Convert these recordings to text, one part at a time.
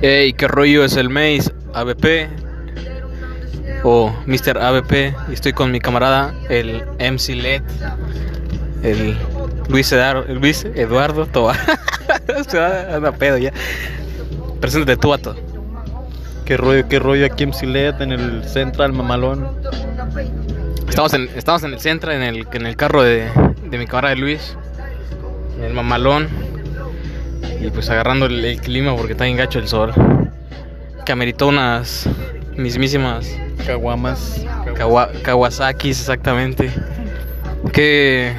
Hey, qué rollo es el Maze ABP o Mr. ABP. Y estoy con mi camarada, el MC LED, el Luis, Eduardo, el Luis Eduardo Tobar. Se va pedo ya. Preséntate tú. ¿Qué rollo, qué rollo aquí en Silet, en el Central Mamalón? Estamos en, estamos en el centro, en el, en el carro de, de mi camarada Luis, en el mamalón. Y pues agarrando el, el clima porque está bien gacho el sol. Que ameritó unas mismísimas Caguamas. Kawa- Kawasakis, exactamente. ¿Qué,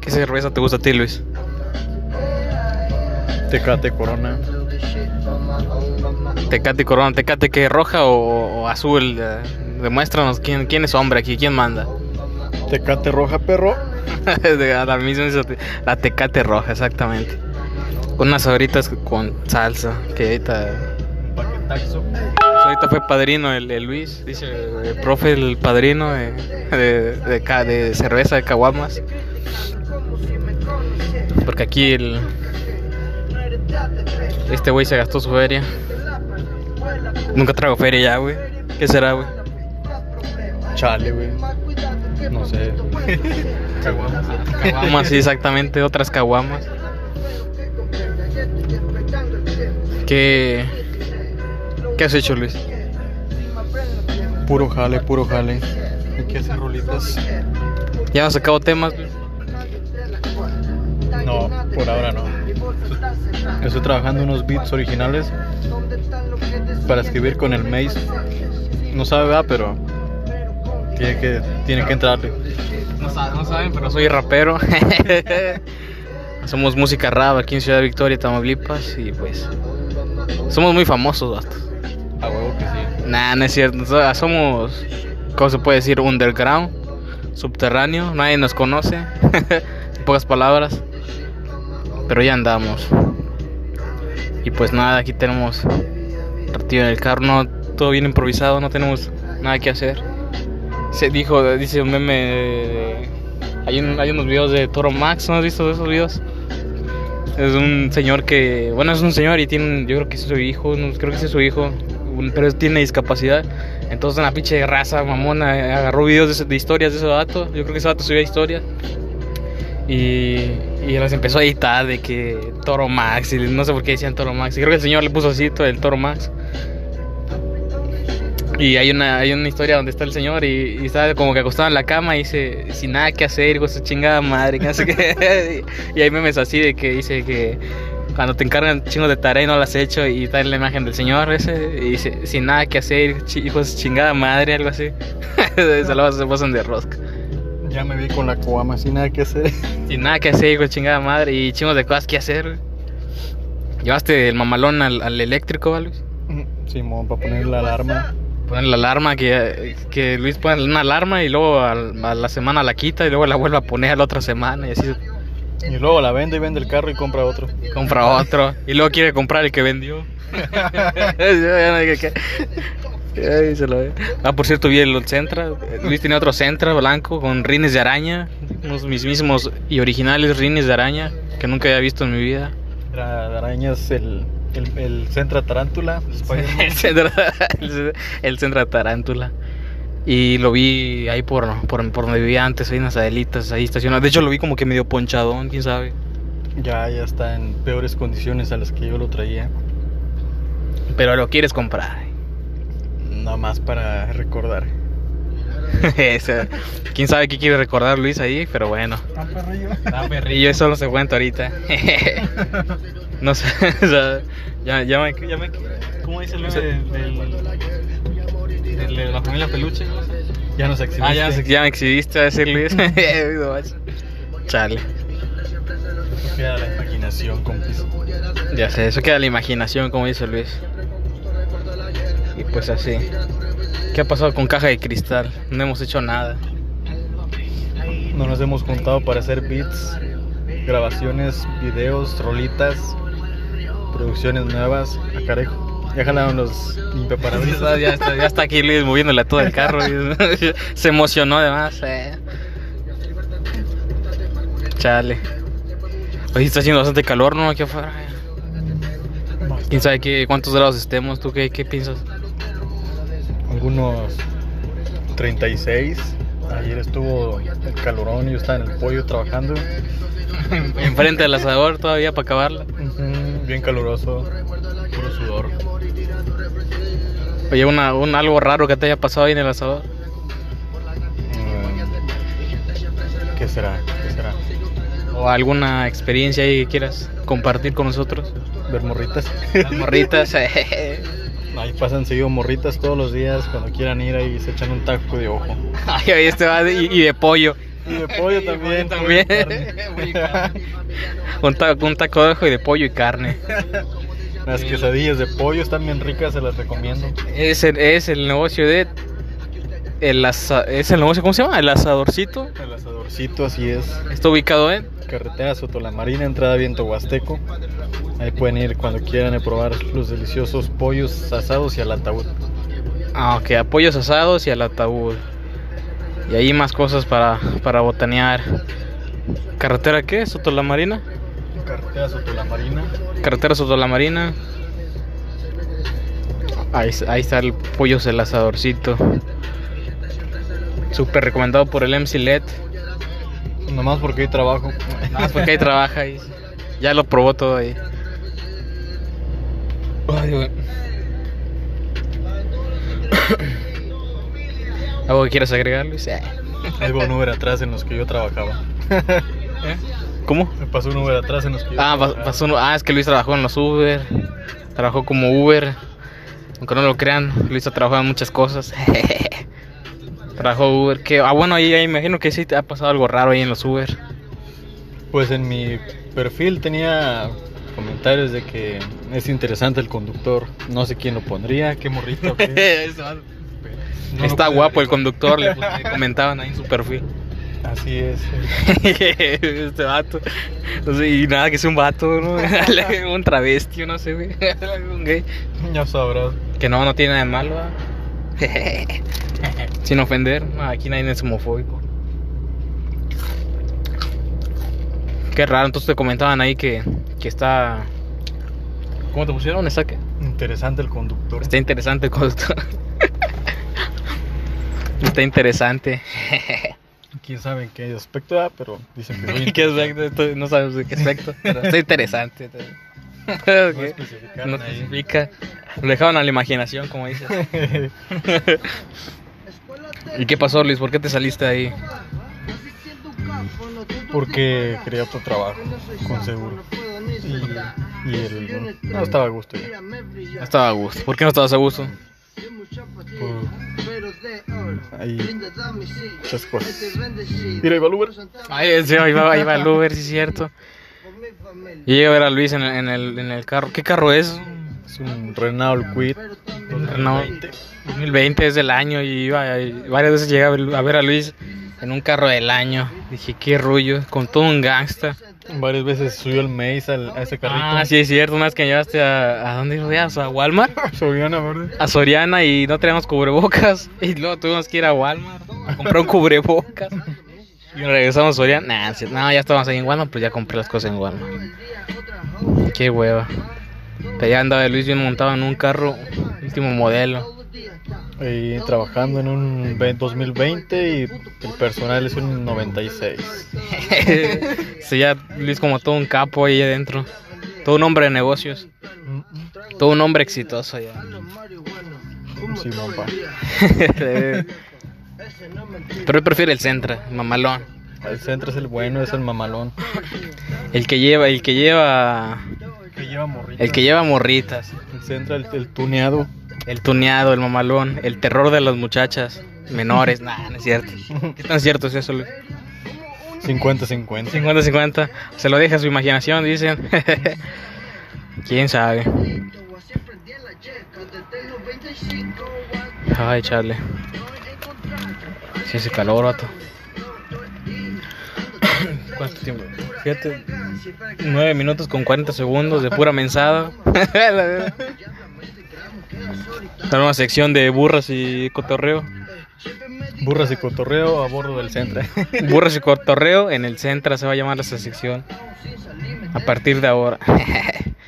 ¿Qué cerveza te gusta a ti, Luis? Tecate Corona. Tecate Corona, Tecate que roja o, o azul. Eh, Demuéstranos quién, quién es hombre aquí, quién manda. Tecate Roja, perro. La misma la Tecate roja, exactamente. Con unas sabritas con salsa, que ahorita Paquetaxo. Ahorita fue padrino el, el Luis, dice el profe, el padrino de, de, de ca- de cerveza de caguamas. Porque aquí el. Este güey se gastó su feria. Nunca traigo feria ya, güey. ¿Qué será, güey? Chale, güey. No sé. Caguamas. Caguamas, sí, exactamente, otras caguamas. ¿Qué. ¿Qué has hecho, Luis? Puro jale, puro jale. Hay que hacer rolitas. ¿Ya has sacado temas? Luis? No, por ahora no. Estoy trabajando unos beats originales para escribir con el Maze. No sabe, ¿verdad? Pero tiene que, tiene que entrarle. No saben, no saben, pero soy rapero. Hacemos música rap aquí en Ciudad Victoria, Tamaulipas y pues somos muy famosos, bastos. A huevo que sí. Nah, no es cierto. so- Somos, ¿cómo se puede decir? Underground, subterráneo. Nadie nos conoce. en pocas palabras. Pero ya andamos. Y pues nada, aquí tenemos partido en el carro. No, todo bien improvisado, no tenemos nada que hacer. Se dijo, dice un meme. de- hay, un- hay unos videos de Toro Max, ¿no has visto esos videos? Es un señor que, bueno, es un señor y tiene, yo creo que es su hijo, no, creo que es su hijo, pero tiene discapacidad. Entonces una pinche raza mamona eh, agarró videos de, de historias de ese vato. Yo creo que ese vato subía historias. Y, y las empezó a editar de que Toro Max, y no sé por qué decían Toro Max. Y creo que el señor le puso así todo el Toro Max. Y hay una, hay una historia donde está el señor y, y está como que acostado en la cama y dice, sin nada que hacer, con su chingada madre, que y hay memes así de que dice que cuando te encargan chingos de tarea y no las has hecho y está en la imagen del señor ese y dice, sin nada que hacer, hijo de su chingada madre, algo así. se lo se pasan de rosca. Ya me vi con la coama sin nada que hacer. Sin nada que hacer, hijo de chingada madre y chingos de cosas que hacer. Llevaste el mamalón al, al eléctrico, ¿va, Luis? Simón, para poner la alarma. Ponen la alarma, que, que Luis pone una alarma y luego al- a la semana la quita y luego la vuelve a poner a la otra semana y así Y luego la vende y vende el carro y compra otro. compra otro y luego quiere comprar el que vendió. Ay, se lo ve. Ah, por cierto, vi el Centra. Luis tenía otro Centra blanco con rines de araña, unos mismísimos y originales rines de araña que nunca había visto en mi vida. Arañas, el, el, el Centra Tarántula. El centro, el, el centro de Tarántula. Y lo vi ahí por, por, por donde vivía antes, ahí en las Adelitas, ahí estacionado. De hecho, lo vi como que medio ponchadón, quién sabe. Ya, ya está en peores condiciones a las que yo lo traía. Pero lo quieres comprar. Nada más para recordar. Quién sabe qué quiere recordar Luis ahí, pero bueno. Ah, perrillo. Ah, perrillo, eso no se cuenta ahorita. no sé, o sea, ya, ya me, ya me. ¿Cómo dice el meme del, del- del- de la familia Peluche? Ya nos exhibiste. Ah, ya, ya me exhibiste a decir Luis. Chale. Queda la imaginación, compis. Ya sé, eso queda la imaginación, como dice Luis. Y pues así. ¿Qué ha pasado con Caja de Cristal? No hemos hecho nada. No nos hemos juntado para hacer beats, grabaciones, videos, rolitas, producciones nuevas. A carejo. Ya jalaron los limpiaparabrisas. ya, está, ya está aquí Luis moviéndole a todo el carro. Se emocionó además. eh. Chale. Hoy está haciendo bastante calor, ¿no? Aquí afuera. quién sabe qué, cuántos grados estemos. ¿Tú qué, qué piensas? Algunos 36. Ayer estuvo el calorón y yo estaba en el pollo trabajando. Enfrente del asador todavía para acabarla. Ujú, Bien caluroso, puro sudor. Oye, una, un, algo raro que te haya pasado ahí en el asador. Mm, ¿Qué será? ¿Qué será? O alguna experiencia ahí que quieras compartir con nosotros. Ver morritas. Las morritas. Ahí pasan seguido morritas todos los días. Cuando quieran ir ahí se echan un taco de ojo. Ay, ahí este va de- y, y de pollo. Y de pollo también. también. Un, ta- un taco de ojo y de pollo y carne. Las quesadillas de pollo están bien ricas, se las recomiendo. Es el, es el negocio de. El asa- es el negocio, ¿cómo se llama? El asadorcito. El asadorcito, así es. Está ubicado en. Carretera Soto La Marina, entrada Viento Huasteco. Ahí pueden ir cuando quieran a probar los deliciosos pollos asados y al ataúd. Ah, ok, apoyos asados y al ataúd. Y ahí más cosas para, para botanear. ¿Carretera qué? ¿Soto la Marina? Carretera Soto La Marina. Carretera Soto la Marina. Ahí, ahí está el pollo el asadorcito. Súper recomendado por el MC LED. Nomás porque hay trabajo. Nada más porque ahí trabaja ahí. Ya lo probó todo ahí. Ay, güey. ¿Algo que quieras agregar, Luis? Eh. Va un Uber atrás en los que yo trabajaba. ¿Cómo? Me pasó un Uber atrás en los que yo Ah, trabajaba. pasó uno- ah, es que Luis trabajó en los Uber. Trabajó como Uber. Aunque no lo crean, Luis ha trabajado en muchas cosas. Trabajó Uber. Que, ah, bueno, ahí, ahí imagino que sí te ha pasado algo raro ahí en los Uber. Pues en mi perfil tenía comentarios de que es interesante el conductor. No sé quién lo pondría, qué morrito. qué. No Está guapo el conductor, le, le comentaban ahí en su perfil. Así es. este vato. No sé, y nada, que es un vato, ¿no? un travesti, no sé, un gay. Ya sabrás. Que no, no tiene nada de malo. Sin ofender, aquí nadie es homofóbico. Qué raro, entonces te comentaban ahí que, que está. ¿Cómo te pusieron? ¿Está qué? Interesante el conductor. Está interesante el conductor. Está interesante. Quién sabe en qué aspecto da, pero dicen que muy ¿Qué aspecto? No sabes de qué aspecto, pero está interesante. No No especifica. Lo dejaban a la imaginación, como dices. ¿Y qué pasó, Luis? ¿Por qué te saliste ahí? Porque quería otro trabajo, con seguro. Y, y el, no estaba a gusto ya. No estaba a gusto. ¿Por qué no estabas a gusto? Por ahí muchas cosas. Mira, ahí va el Uber. Ay, sí, ahí va, ahí va el Uber, sí es cierto. Y llegué a ver a Luis en el, en el, en el carro. ¿Qué carro es? Es un Renault Quid. No, 2020 es del año y iba, y varias veces llegué a ver, a ver a Luis en un carro del año. Dije, qué rollo, con todo un gangsta. Varias veces subió el Maze al- a ese carrito. Ah, sí es cierto, una vez que llevaste a... ¿A dónde ibas? ¿A Walmart? Soriana Verde. A Soriana y no teníamos cubrebocas. Y luego tuvimos que ir a Walmart a comprar un cubrebocas. Y regresamos a Soriana. Nah, sí, no, ya estábamos ahí en Walmart, pues ya compré las cosas en Walmart. Qué hueva. Pero ya andaba Luis bien montado en un carro, último modelo. Ahí trabajando en un ve- 2020 y el personal es un 96. sí, ya Luis como todo un capo ahí adentro. Todo un hombre de negocios. Todo un hombre exitoso ya. Sí. Pero él prefiere el Centra, el mamalón. El centro es el bueno, es el mamalón. El que lleva, el que lleva, Que lleva morrito. el que lleva morritas. El centro, el, el tuneado. El tuneado, el mamalón, el terror de las muchachas menores. Nah, no es cierto. ¿Qué tan cierto es eso, Luis? 50-50. 50-50. Se lo deja a su imaginación, dicen. ¿Quién sabe? Ay, chale. Si hace calor, vato. ¿Cuánto tiempo? Fíjate. 9 minutos con 40 segundos de pura mensada. La nueva sección de burras y cotorreo. Burras y cotorreo a bordo del centro. Burras y cotorreo en el centro se va a llamar esa sección. A partir de ahora.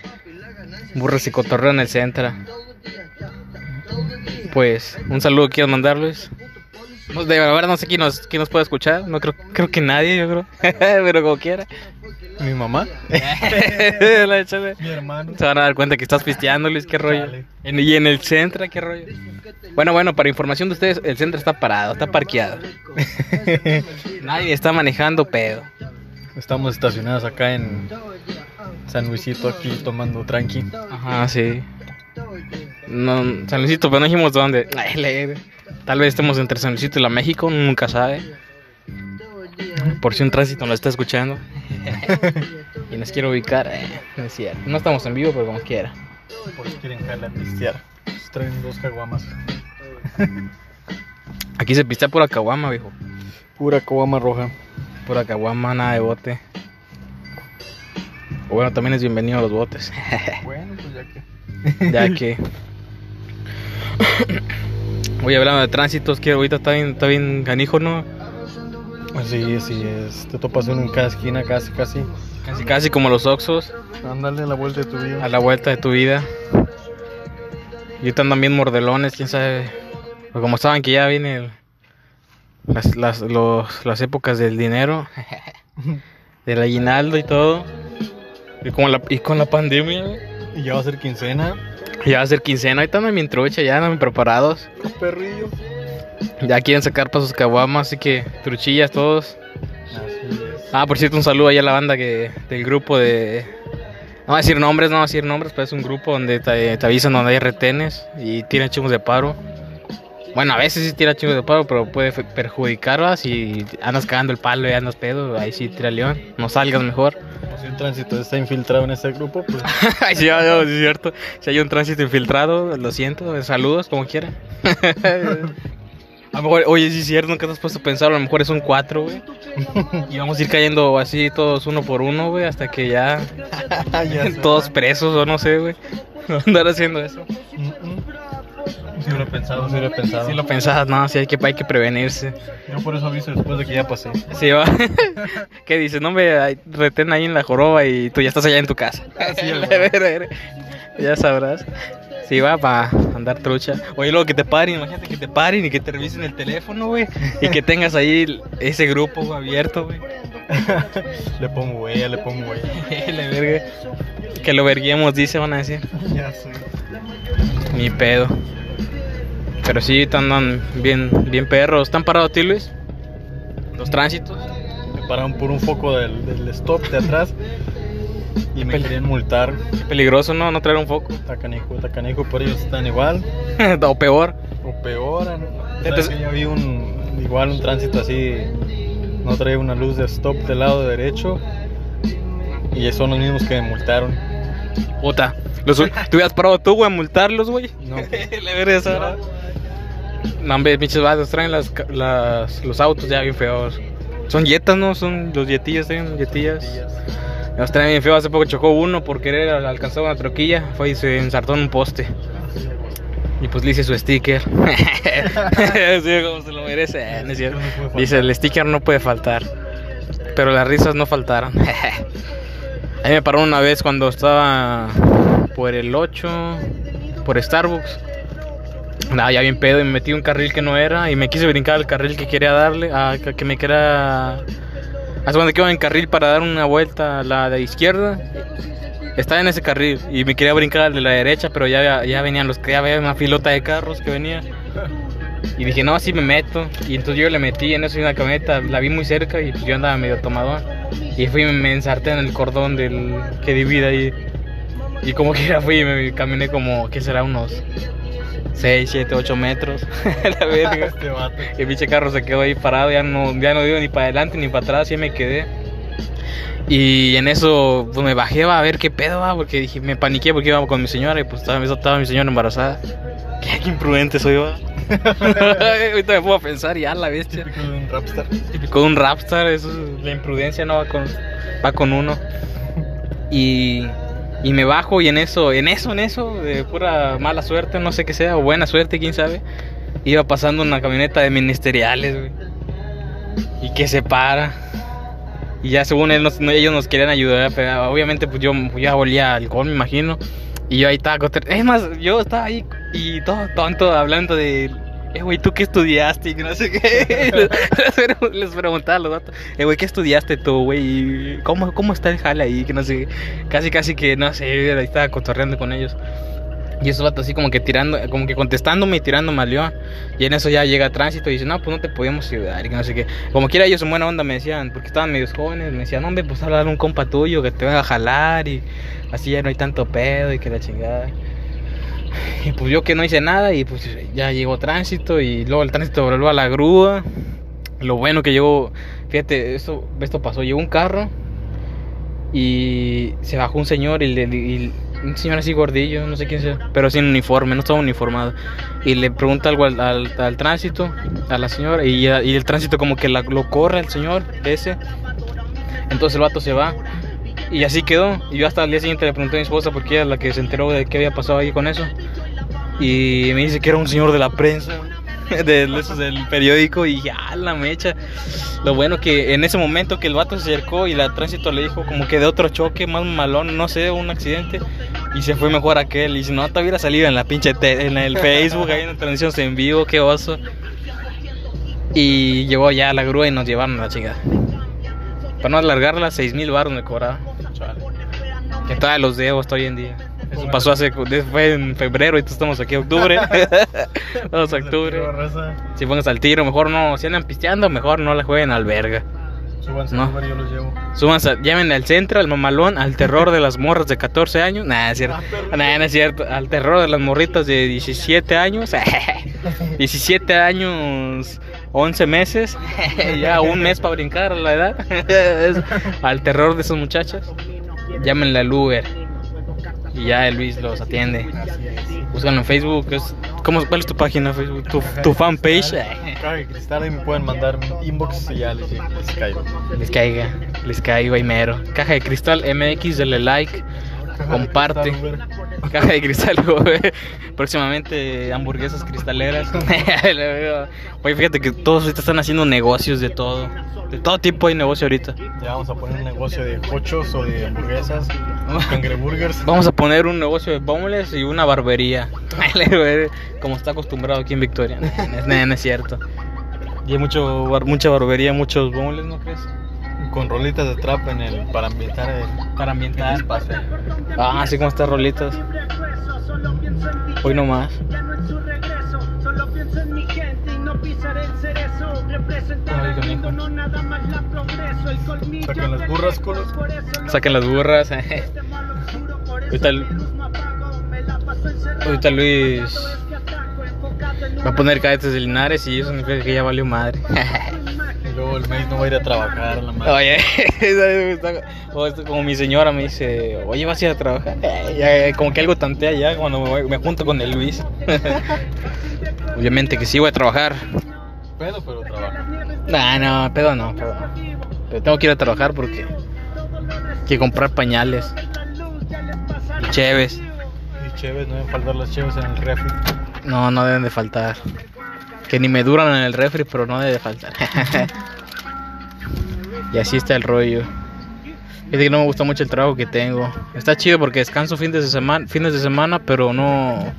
Burros y cotorreo en el centro. Pues, un saludo quiero mandarles. No, de verdad no sé quién nos, quién nos puede escuchar. No creo, creo que nadie, yo creo. Pero como quiera. Mi mamá. Mi hermano. Se van a dar cuenta que estás pisteando, Luis, qué rollo. En- y en el centro, qué rollo. Bueno, bueno, para información de ustedes, el centro está parado, está parqueado. Nadie está manejando pedo. Estamos estacionados acá en San Luisito, aquí tomando tranqui. Ajá, sí. No, San Luisito, pero no dijimos dónde. Tal vez estemos entre San Luisito y la México, nunca sabe. Por si un tránsito nos está escuchando. y nos quiere ubicar, eh, no es cierto. No estamos en vivo, pero como quiera. Por si quieren jalar pistear. Pues traen dos caguamas. Aquí se pistea pura caguama, viejo. Pura caguama roja. Pura caguama, nada de bote. O bueno, también es bienvenido a los botes. Bueno, pues ya que. ya que. Voy hablando de tránsitos, que ahorita está bien, está bien canijo, ¿no? Así, así es. Te topas uno en cada esquina, casi, casi. Casi, casi como los Oxos, Ándale a la vuelta de tu vida. a la vuelta de tu vida. Y ahorita andan bien mordelones, quién sabe. Pero como saben que ya vienen las, las, los- las épocas del dinero, del aguinaldo y todo. Y, como la, y con la pandemia, Y ya va a ser quincena. ya va a ser quincena. Ahorita andan bien trucha, ya andan preparados. Perrillo. Ya quieren sacar para sus caguamas, así que truchillas todos. Ah, por cierto, un saludo ahí a la banda que del grupo de. No voy a decir nombres, no voy a decir nombres, pero es un grupo donde te, te avisan donde hay retenes y tiran chingos de paro. Bueno, a veces sí tira chingos de paro, pero puede fe- perjudicar, ¿va? Si andas cagando el palo y andas pedo, ahí sí tira león. No salgas mejor. Como si el tránsito está infiltrado en ese grupo, pues sí, no, sí es cierto. Si hay un tránsito infiltrado, lo siento, saludos, como quiera. A lo mejor, oye, sí es cierto, nunca te has puesto a pensar, a lo mejor es un 4, güey. Y vamos a ir cayendo así todos uno por uno, güey, hasta que ya ya sé. todos presos o no sé, güey. Andar haciendo eso. Mm, mm. Sí lo he pensado, sí lo he pensado. Si lo pensabas, no, sí hay que, hay que prevenirse. Yo por eso aviso después de que ya pasé. Sí, va. ¿Qué dices? No me retén ahí en la joroba y tú ya estás allá en tu casa. Sí, A güey. ver, a ver. ya sabrás. Sí, va para andar trucha. Oye, luego que te paren, imagínate que te paren y que te revisen el teléfono, güey. Y que tengas ahí ese grupo abierto, güey. le pongo huella, le pongo huella. Verga. Que lo verguemos, dice, van a decir. Ya sé. Ni pedo. Pero sí, andan bien, bien perros. ¿Están parados, tío Luis? Los tránsitos. Me pararon por un foco del, del stop de atrás y me querían multar. Qué peligroso, ¿no? No traer un foco. Tacanijo, tacanijo, pero ellos están igual o peor. o peor. ¿Sabes Entonces- que ya vi un igual un tránsito así, no trae una luz de stop del lado derecho y son los mismos que me multaron. Puta. Los, ¿Te hubieras parado tú, güey, a multarlos, güey? No. Le esa. No, hombre, pinches vatos traen las, las, los autos ya bien feos. Son yetas, ¿no? Son los yetillas, traen yetillas. Traen bien feos. Hace poco chocó uno por querer al- alcanzar una troquilla. Fue y se ensartó en un poste. Y pues le hice su sticker. sí, como se lo merece. no. No. Dice, el sticker no puede faltar. Pero las risas no faltaron. A mí me paró una vez cuando estaba por el 8, por Starbucks. Nada, ya bien pedo y me metí un carril que no era y me quise brincar al carril que quería darle, a, que que me quería... Hace cuando que iba en carril para dar una vuelta a la de izquierda. Estaba en ese carril y me quería brincar al de la derecha, pero ya, ya venían los ya había una filota de carros que venía. Y dije, no, así me meto. Y entonces yo le metí en eso en una camioneta, la vi muy cerca y yo andaba medio tomadón. Y fui y me ensarté en el cordón del que divide ahí. Y como quiera fui y me caminé como, ¿qué será? Unos 6, 7, 8 metros. la verga. Este vato. El pinche carro se quedó ahí parado, ya no, ya no dio ni para adelante ni para atrás, y ahí me quedé. Y en eso pues me bajé va, a ver qué pedo va, porque dije, me paniqué porque iba con mi señora y pues estaba, estaba mi señora embarazada. Qué, qué imprudente soy, va. Ahorita me puedo pensar, ya la bestia. Típico de un rapstar. Típico de un rapstar, eso es- la imprudencia no va con, va con uno. Y, y me bajo y en eso, en eso, en eso, de pura mala suerte, no sé qué sea, o buena suerte, quién sabe, iba pasando una camioneta de ministeriales, güey. Y que se para. Y ya según él, nos- no, ellos nos querían ayudar, pero obviamente pues yo, ya olía alcohol, me imagino. Y yo ahí estaba Es más, yo estaba ahí y todo tonto hablando de. Eh, güey, ¿tú qué estudiaste? Y que no sé qué. les, pre- les preguntaba a los datos. Eh, güey, ¿qué estudiaste tú, güey? ¿Y ¿Cómo, ¿Cómo está el jale ahí? Que no sé. Casi, casi que no sé. Ahí estaba cotorreando con ellos. Y esos vatos así como que tirando, como que contestándome y tirándome al león. Y en eso ya llega tránsito y dice, no, pues no te podíamos ayudar y que no sé qué. Como quiera ellos en buena onda me decían, porque estaban medios jóvenes, me decían, hombre, pues hablar un compa tuyo que te va a jalar y así ya no hay tanto pedo y que la chingada. Y pues yo que no hice nada y pues ya llegó tránsito y luego el tránsito volvió a la grúa. Lo bueno que llegó, fíjate, esto, esto pasó, llegó un carro y se bajó un señor y, le, y un señor así gordillo, no sé quién sea, pero sin uniforme, no estaba uniformado. Y le pregunta algo al, al- al tránsito, a la señora, y, y el tránsito como que la- lo corre al señor ese. Entonces el vato se va. Y así quedó. Y yo hasta el día siguiente le pregunté a mi esposa porque ella es la que se enteró de qué había pasado ahí con eso. Y me dice que era un señor de la prensa, de esos del periódico. Y dije, ah, la mecha. Lo bueno que en ese momento que el vato se acercó y la tránsito le dijo como que de otro choque más malón, no sé, un accidente. Y se fue mejor aquel. Y si no, te hubiera salido en la pinche en el Facebook, ahí en la transmisión en vivo, qué oso. Y llegó ya la grúa y nos llevaron a la chingada. Para no alargarla, 6 mil baros me cobraba. Que todavía los debo hasta hoy en día. Eso pasó hace, fue en febrero y estamos aquí en octubre. Estamos a octubre. Si pongas al tiro, mejor no. Si andan pisteando, mejor no la jueguen al verga. Súbanse No. yo los llevo. Súbanse, llamen al centro, al mamalón, al terror de las morras de 14 años. Nah, es cierto. Nah, no es cierto. Al terror de las morritas de 17 años. 17 años, 11 meses. ya un mes para brincar a la edad. Al terror de esas muchachas. Llámenle al Uber. Y ya el Luis los atiende. Búscanlo en Facebook. es- ¿cómo, ¿Cuál es tu página de Facebook? ¿Tu, tu fanpage? Caja de cristal, ahí me pueden mandar inbox y ya les, les caigo. Les caiga, les caigo ahí mero. Caja de cristal MX, denle like, comparte. Caja de cristal, Uber. Caja de cristal, güey. Próximamente hamburguesas cristaleras. Oye, fíjate que todos ahorita están haciendo negocios de todo. De todo tipo hay negocio ahorita. Ya vamos a poner un negocio de cochos o de hamburguesas, cangreburgers. Vamos a poner un negocio de bombles y una barbería. Como está acostumbrado aquí en Victoria. No, no es cierto. Y hay mucho, bar- mucha barbería, muchos bombles, ¿no crees? Con rolitas de trap en el, para ambientar el, Para el ambientar. espacio. Ah, así como estas rolitas. Hoy no más. El. El Saquen las burras, culos. Saquen las burras. eso Ahorita el-. Ahorita Luis va a poner cadetes de Linares y eso significa que ya valió madre. El maíz no va a ir a trabajar la madre. Oye, como mi señora me dice, oye, vas a ir a trabajar. Eh, ya, como que algo tantea ya cuando me, voy- me junto con el Luis. Obviamente que sí voy a trabajar. Pedo, pero trabaja. Nah, no, pedo no, pedo no. Pero tengo que ir a trabajar porque hay que comprar pañales y cheves. Y chéves, no deben faltar las chéves en el refri. No, no deben de faltar. Que ni me duran en el refri, pero no debe de faltar. y así está el rollo. Fíjate que no me gusta mucho el trabajo que tengo. Está chido porque descanso fines de semana, fines de semana, pero no.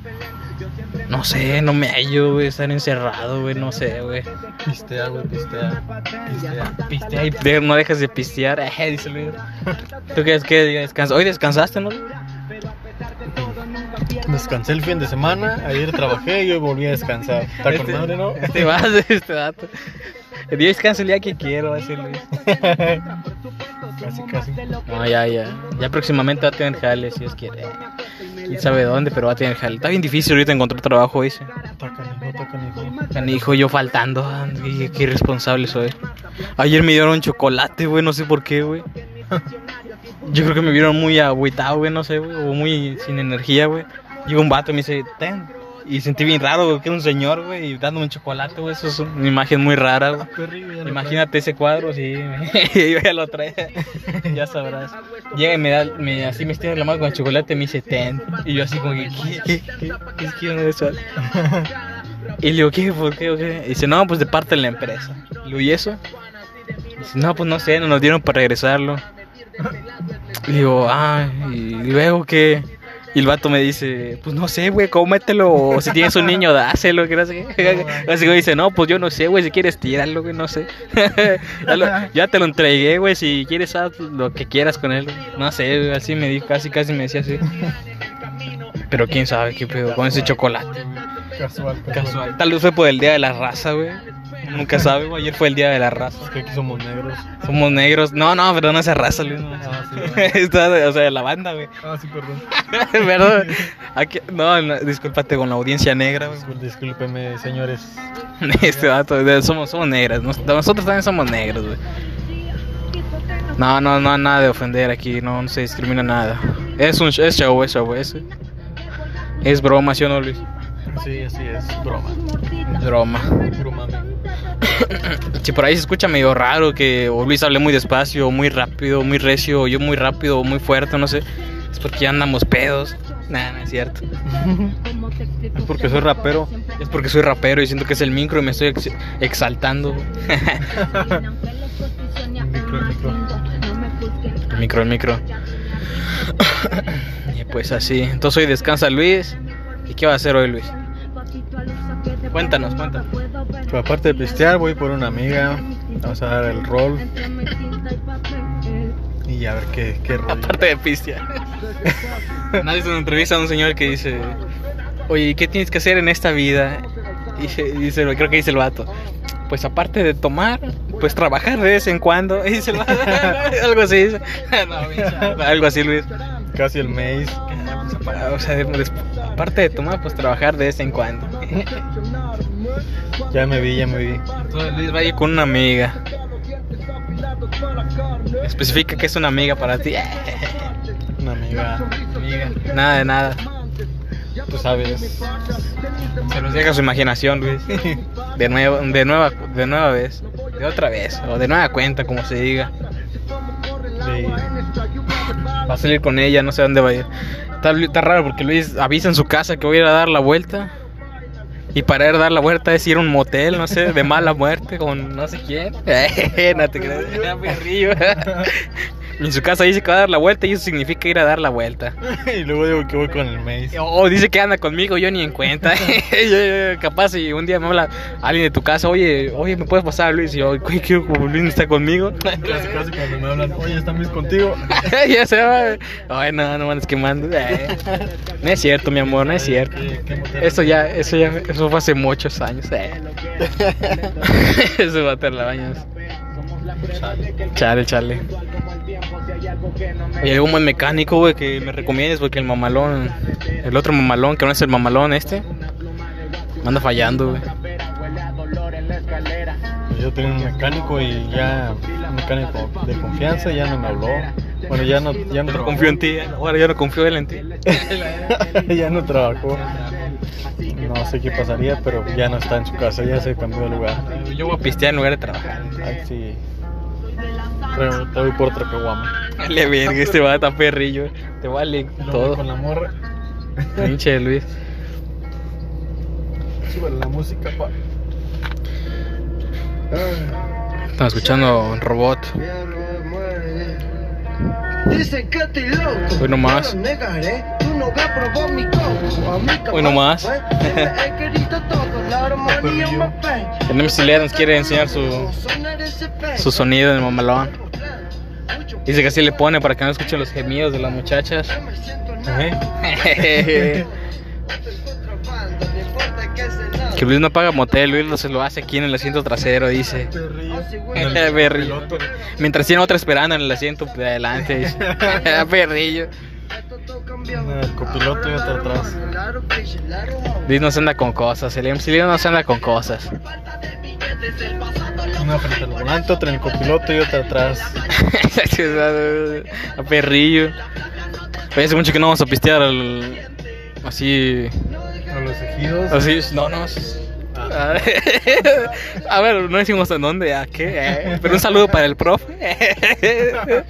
No sé, no me hallo, güey. Estar encerrado, güey. No sé, güey. Pistea, güey, pistea. Pistea. Pistea y de- no dejas de pistear, eh, dice Luis. ¿Tú crees que descansa? Hoy descansaste, no? Descansé el fin de semana, ayer trabajé y hoy volví a descansar. Está con madre, ¿no? Este vas, este dato. El día que quiero, va a Luis. casi, casi. No, ya, ya. Ya próximamente va a tener jale, si Dios quiere. Quién sabe dónde, pero va a tener jale. Está bien difícil ahorita encontrar trabajo, dice. Está canijo, está canijo. Canijo, yo faltando. ah, Qué, qué irresponsable soy. Ayer me dieron chocolate, güey, no sé por qué, güey. Yo creo que me vieron muy agüitado, güey, no sé, güey, o muy sin energía, güey. Llegó un vato y me dice, ten. Y sentí bien raro, güey, que era un señor, güey, dándome un chocolate, güey. Eso es una imagen muy rara, güey. Imagínate ese cuadro, sí, yo ya lo trae, ya sabrás. Llega y me da, me, así me estira la mano con el chocolate y me dice ten. Y yo así como que, ¿qué? ¿Qué? ¿Qué, ¿Qué es que eso? Y le digo, ¿qué? ¿Por qué? ¿O qué? Y dice, no, pues de parte de la empresa. Y le digo, ¿y eso? Y dice, no, pues no sé, no nos dieron para regresarlo. Y digo, ah, y luego qué. Y el vato me dice, pues no sé, güey, cómetelo. O si tienes un niño, dáselo. Que no sé qué. Así que dice, no, pues yo no sé, güey, si quieres tirarlo, güey, no sé. ya, lo- ya te lo entregué, güey, si quieres haz lo que quieras con él. No sé, güey, así me dijo, casi, casi me decía así. Pero quién sabe qué pedo con ese chocolate. Casual, Casual. Tal vez fue por el día de la raza, güey. Nunca sabe, güey. Ayer fue el día de la raza. Es que aquí somos negros. Somos negros. No, no, pero no esa raza, Luis. no. Ah, sí, o sea, de la banda, güey. Ah, sí, perdón. Perdón. Aquí- no, no, discúlpate con la audiencia negra, güey. Discúlpeme, señores. Este vato, somos, somos negras. nos- Nosotros también somos negros, güey. No, no, no, nada de ofender aquí. No, no se discrimina nada. Es un es show, es show, es, es broma, ¿sí o no, Luis? Sí, así es. Broma. Es broma. Si por ahí se escucha medio raro que o Luis hable muy despacio, o muy rápido, muy recio, o yo muy rápido, o muy fuerte, no sé. Es porque ya andamos pedos. Nah, no es cierto. Es porque soy rapero. Es porque soy rapero y siento que es el micro y me estoy ex- exaltando. Micro, micro. El micro, el micro. y pues así. Entonces hoy descansa Luis. ¿Y qué va a hacer hoy Luis? Cuéntanos, cuéntanos. Pues aparte de pistear, voy por una amiga. Vamos a dar el rol. Y a ver qué, qué rollo. Aparte de pistear. Nadie se entrevista a un señor que dice, oye, ¿y ¿qué tienes que hacer en esta vida? Y dice, creo que dice el vato, pues aparte de tomar, pues trabajar de vez en cuando. Y dice el vato, algo así. dice. No, bicho, algo así, Luis. Casi el maíz. O sea, des- aparte de tomar, pues trabajar de vez en cuando. Ya me vi, ya me vi. Entonces Luis va a ir con una amiga. Especifica que es una amiga para ti. Una amiga. Amiga. Nada de nada. Tú sabes. Se los deja su imaginación, Luis. De nuevo, de nueva, de nueva vez. De otra vez. O de nueva cuenta, como se diga. Sí. Va a salir con ella, no sé dónde va a ir. Está, está raro porque Luis avisa en su casa que voy a ir a dar la vuelta. Y para dar la vuelta es ir a un motel, no sé, de mala muerte con no sé quién. no te. En su casa dice que va a dar la vuelta y eso significa ir a dar la vuelta. y luego digo que voy con el maíz. O dice que anda conmigo, yo ni en cuenta. Capaz si un día me habla alguien de tu casa, oye, oye, ¿me puedes pasar a Luis? Y yo, "Güey, ¿qué, como Luis no está conmigo? Casi, casi cuando me hablan, oye, ¿está Luis contigo? ya se va. Ay, no, no me andes quemando. Eh, No es cierto, mi amor, no es cierto. ¿Qué- qué motel? Eso ya, eso ya, eso fue hace muchos años. eh. Eso va a tener la bañas. Chale, chale. Y algún buen mecánico, güey, que me recomiendes, porque el mamalón, el otro mamalón, que no es el mamalón este, anda fallando, güey. Pues yo tenía un mecánico y ya un mecánico de confianza ya no me habló. Bueno, ya no, ya no No confío en ti, ahora ya no confío él en ti. ya no trabajó. No sé qué pasaría, pero ya no está en su casa, ya se cambió de lugar. Yo voy a pistear en lugar de trabajar. Ay, sí. Pero te voy por otra caguama. Dale, verga, este va tan perrillo. Te vale todo. Con la morra. Pinche Luis. Súbele la música, pa. Estamos escuchando un robot. Dicen que estoy loco. Hoy nomás. A Hoy nomás. MC Lea nos quiere enseñar su, su sonido en el mamalón. Dice que así le pone para que no escuche los gemidos de las muchachas. que Luis no paga motel, Luis no se lo hace aquí en el asiento trasero, dice. Perrillo. Mientras tiene otra esperando en el asiento de adelante. dice. Perrillo. El copiloto y otro atrás. Luis no se anda con cosas, el MC Lea no se anda con cosas. Una frente al volante, otra en el copiloto y otra atrás. a perrillo. Pero hace mucho que no vamos a pistear al- así. A los ejidos. Así, no, no. Ah. A ver, no decimos en dónde, a qué. eh, Pero un saludo para el profe.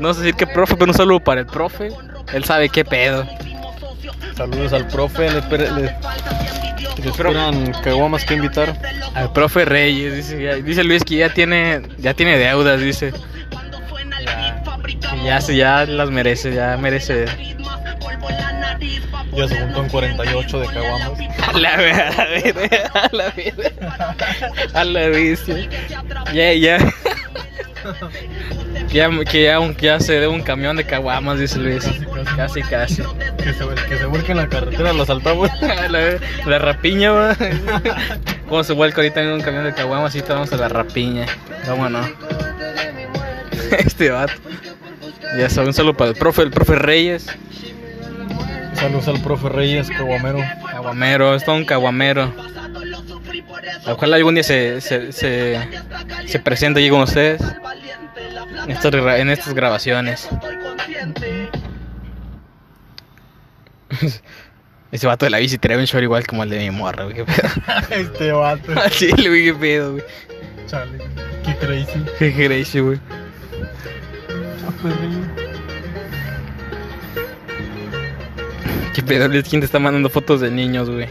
No sé decir qué profe, pero un saludo para el profe. Él sabe qué pedo. Saludos al profe. Le, le- le esperan caguamas que invitar. Al profe Reyes, dice, ya- dice Luis que ya tiene, ya tiene deudas, dice. Ya, ya, ya las merece, ya merece Ya se juntó en 48 de caguamas. A la verga, a la verga, a la verga. A la bestia. Ya, ya. Ya, que ya, un- ya se dé un camión de caguamas, dice Luis. Casi, casi. Que se, que se vuelque en la carretera, lo saltamos. La, la rapiña, va. Como se vuelca ahorita en un camión de caguamas, y te vamos a la rapiña. Vámonos. Este vato. Ya sabe, un saludo para el profe, el profe Reyes. Saludos al profe Reyes, caguamero. Caguamero, es todo un caguamero. Ojalá algún día se, se, se, se presente allí con ustedes en estas, gra- en estas grabaciones. Ese vato de la bici trae un short igual como el de mi morra, güey. Qué pedo. Este vato. Así, güey, qué pedo, güey. Chale, qué crazy. Qué crazy, güey. Qué pedo, ¿quién te está mandando fotos de niños, güey?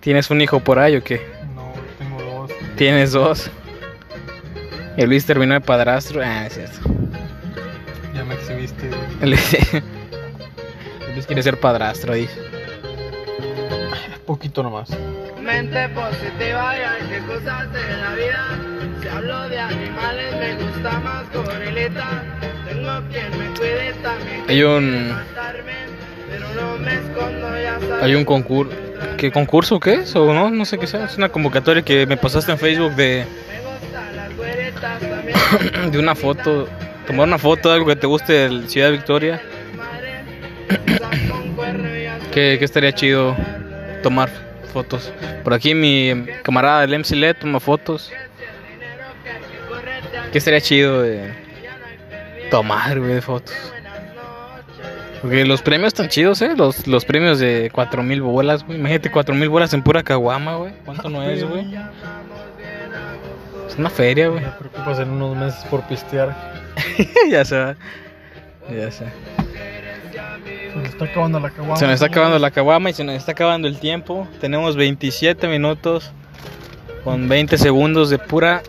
¿Tienes un hijo por ahí o qué? No, tengo dos. Tienes dos. Y Luis terminó de padrastro. Ah, es cierto. Ya me exhibiste. Luis, Luis quiere ser padrastro, dice. Poquito nomás. Mente positiva y hay que cosas de la vida. Si hablo de animales, me gusta más gorilita. Tengo quien me cuide también. Hay un- Matarme, pero no me escondo, ya sabes. Hay un concurso. ¿Qué concurso qué es? O no, no sé qué sea. Es una convocatoria que me pasaste en Facebook de, De una foto. Tomar una foto de algo que te guste de Ciudad Victoria. Que, que estaría chido tomar fotos. Por aquí mi camarada del MC LED toma fotos. Que estaría chido de tomar, güey, fotos. Porque los premios están chidos, ¿eh? Los, los premios de 4000 bolas, güey. Imagínate 4000 bolas en pura caguama, güey. ¿Cuánto no es, güey? Es una feria, güey. Me preocupas en unos meses por pistear. ya se va. Ya sé. Se me está acabando la caguama. Se nos está acabando la caguama y se nos está acabando el tiempo. Tenemos 27 minutos con 20 segundos de pura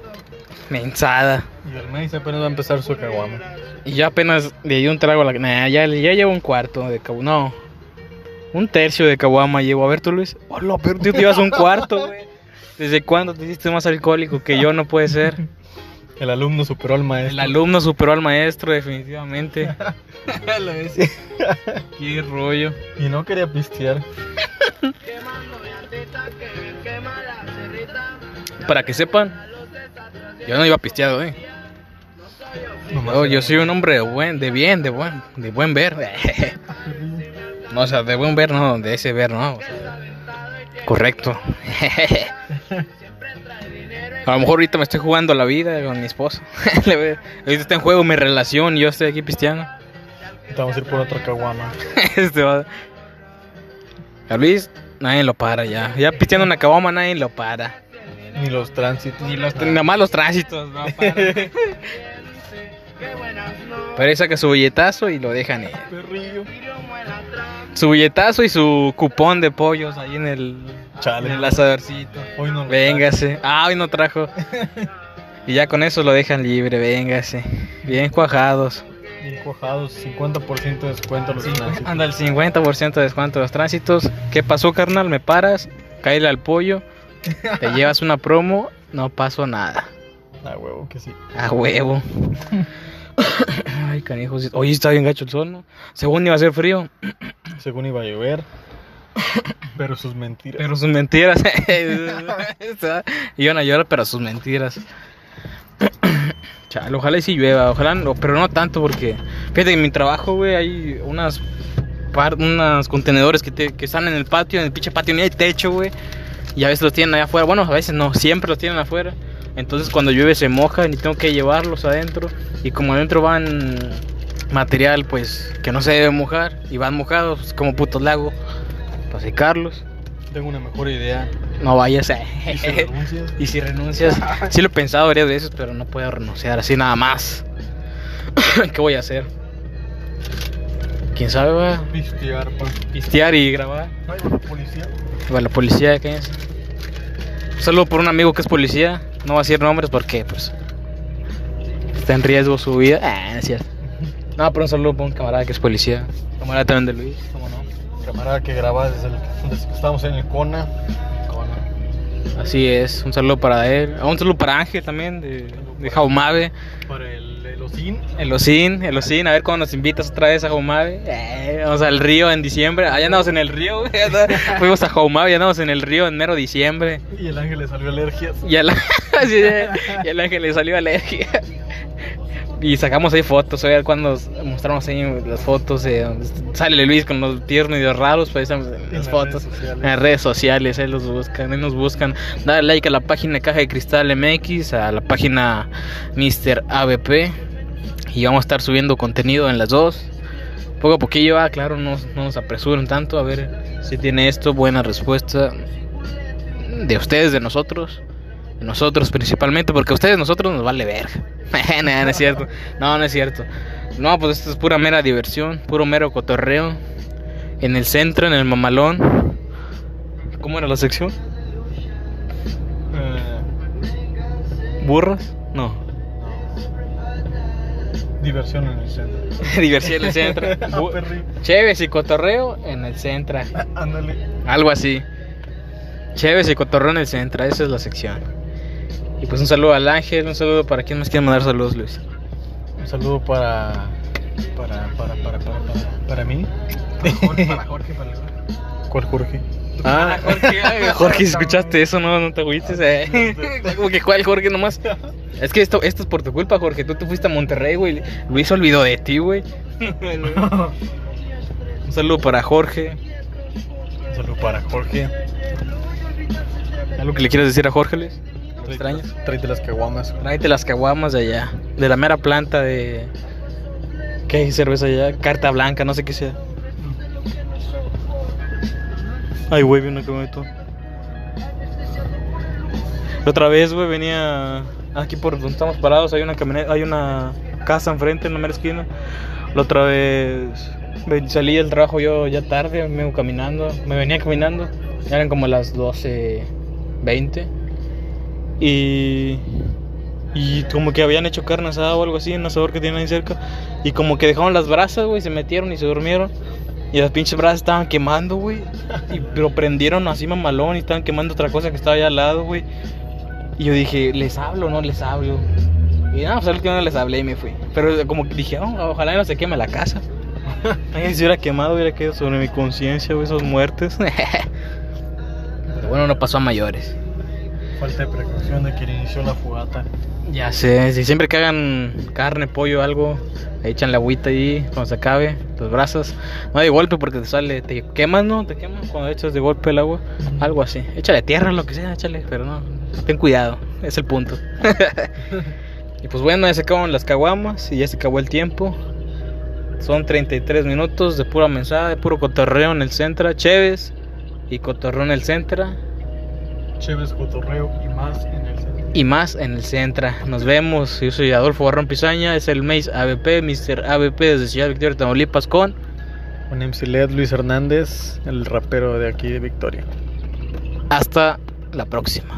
mensada. Y el mes apenas va a empezar su caguama. Y ya apenas le di un trago a la... Nah, ya, ya llevo un cuarto de caguama. No. Un tercio de caguama llevo. A ver tú, Luis. Hola, pero tú te llevas un cuarto, güey. ¿Desde cuándo te hiciste más alcohólico que yo? No puede ser. El alumno superó al maestro. El alumno superó al maestro, definitivamente. Qué rollo. Y no quería pistear. Para que sepan, yo no iba pisteado, eh. Nomás Yo, soy un hombre de buen, de bien, de buen, de buen ver. No, o sea, de buen ver, no, de ese ver, no. o sea, correcto. A lo mejor ahorita me estoy jugando la vida con mi esposo. Ahorita está en juego mi relación y yo estoy aquí pisteando. Vamos a ir por otra caguama. Este va- A Luis, nadie lo para ya. Ya pisteando una caguama, nadie lo para. Ni los tránsitos. Ni los, nada más los tránsitos, no para. Qué buenas noches. Pero ahí saca su billetazo y lo dejan ir. Perrillo. Su billetazo y su cupón de pollos ahí en el, Chale. en el asadorcito. Hoy no lo Véngase. Ah, hoy no trajo. Y ya con eso lo dejan libre, véngase. Bien cuajados. Bien cuajados, 50% de descuento a los tránsitos. Anda el 50% de descuento de los tránsitos. ¿Qué pasó, carnal? ¿Me paras? Cáele al pollo. Te llevas una promo. No pasó nada. Ah, huevo, que sí. A huevo. Ay, canijos. Oye, está bien gacho el sol, ¿no? Según iba a ser frío. Según iba a llover. Pero sus mentiras. Pero sus mentiras. Iban a llorar, pero sus mentiras. Ojalá y si llueva, ojalá, no, pero no tanto porque fíjate que en mi trabajo, güey, hay unas par, unas contenedores que, te- que están en el patio, en el pinche patio ni hay techo, güey. Y a veces los tienen allá afuera, bueno, a veces no, siempre los tienen afuera. Entonces cuando llueve se mojan y tengo que llevarlos adentro. Y como adentro van material, pues, que no se debe mojar, y van mojados, pues, como putos lago, para secarlos. Tengo una mejor idea. No vayas a... ¿Y si renuncias? Y si renuncias, sí lo he pensado varias veces, pero no puedo renunciar así nada más. ¿Qué voy a hacer? ¿Quién sabe, va? Pistear, pa. Pistear y grabar. Ay, la policía. Bueno, la policía, ¿qué es? Un saludo por un amigo que es policía. No va a decir nombres porque, pues, está en riesgo su vida. Ah, no es cierto. No, pero un saludo por un camarada que es policía. Camarada también de Luis, ¿cómo no? Camarada que graba desde el. desde que estábamos en el Cona. Así es, un saludo para él. Ah, Un saludo para Ángel también, de, de Jaumave. Para el, el. El Ocin, el Ocin, a ver cuándo nos invitas otra vez a Jaumave. Eh, vamos al río en diciembre. Allá andamos en el río, güey. Fuimos a Jaumave y andamos en el río en mero diciembre. Y el ángel le salió alergias. Y de- y al ángel le salió alergia. Y sacamos ahí fotos, ver cuando mostramos ahí las fotos de donde sale Luis con los pies medio raros, pues ahí estamos en las fotos. redes. En las redes sociales, ahí los buscan, ahí nos buscan. Dale like a la página Caja de Cristal MX, a la página Mr. ABP. Y vamos a estar subiendo contenido en las dos. Poco a poquillo, ah, claro, no, no nos apresuren tanto. A ver si tiene esto buena respuesta de ustedes, de nosotros. Nosotros principalmente, porque a ustedes, nosotros nos vale verga. no, no es cierto. No, no es cierto. No, pues esto es pura mera diversión, puro mero cotorreo. En el centro, en el mamalón. ¿Cómo era la sección? Eh, ¿Burras? No. diversión en el centro. Diversión en el centro. Perri. Chéves y cotorreo en el centro. Ándale. Algo así. Chéves y cotorreo en el centro, esa es la sección. Y pues un saludo al Ángel, un saludo para quien más quiere mandar saludos, Luis. Un saludo para. Para, para, para, para, para, para mí. Para Jorge, para ¿Cuál Jorge? Ah, Jorge, ay, Jorge, si escuchaste eso, no, no te agüites, eh. Como que cuál Jorge nomás. Es que esto, esto es por tu culpa, Jorge. Tú te fuiste a Monterrey, güey. Luis se olvidó de ti, güey. Un saludo para Jorge. Un saludo para Jorge. ¿Algo que le quieras decir a Jorge, Luis? ¿Lo extrañas? Tráete las caguamas. Tráete las caguamas de allá. De la mera planta de. ¿Qué hay cerveza allá? Carta blanca, no sé qué sea. Ay, güey, vi una camioneta. La otra vez, güey, venía aquí por donde estamos parados. Hay una camioneta, hay una casa enfrente en la mera esquina. La otra vez salí del trabajo yo ya tarde, me iba caminando. Me venía caminando. Eran como las 12.20. Y. Y como que habían hecho carne asada o algo así un asador que tienen ahí cerca. Y como que dejaron las brasas, güey, se metieron y se durmieron. Y las pinches brasas estaban quemando, güey. Pero prendieron así mamalón y estaban quemando otra cosa que estaba allá al lado, güey. Y yo dije, ¿les hablo o no les hablo? Y nada, pues al último no les hablé y me fui. Pero como que dije, "Oh, ojalá no se queme la casa. Si hubiera quemado, hubiera quedado sobre mi conciencia, güey, esas muertes. Pero bueno, no pasó a mayores. Falta de precaución de quien inició la fogata. Ya sé, si siempre que hagan carne, pollo, algo, echan la agüita ahí cuando se acabe, los brazos. No de golpe porque te sale, te quemas, ¿no? Te quemas cuando echas de golpe el agua. Algo así. Échale tierra, lo que sea, échale, pero no. Ten cuidado, es el punto. y pues bueno, ya se acaban las caguamas y ya se acabó el tiempo. Son 33 minutos de pura mensada, de puro cotorreo en el centro, Chéves y cotorreo en el centro. Chéves, cotorreo y más en el centro. y más en el Centra. Nos vemos. Yo soy Adolfo Barrón Pizaña, es el Mace ABP, Mr. ABP desde Ciudad Victoria, Tamaulipas con Un MC LED Luis Hernández, el rapero de aquí de Victoria. hasta la próxima.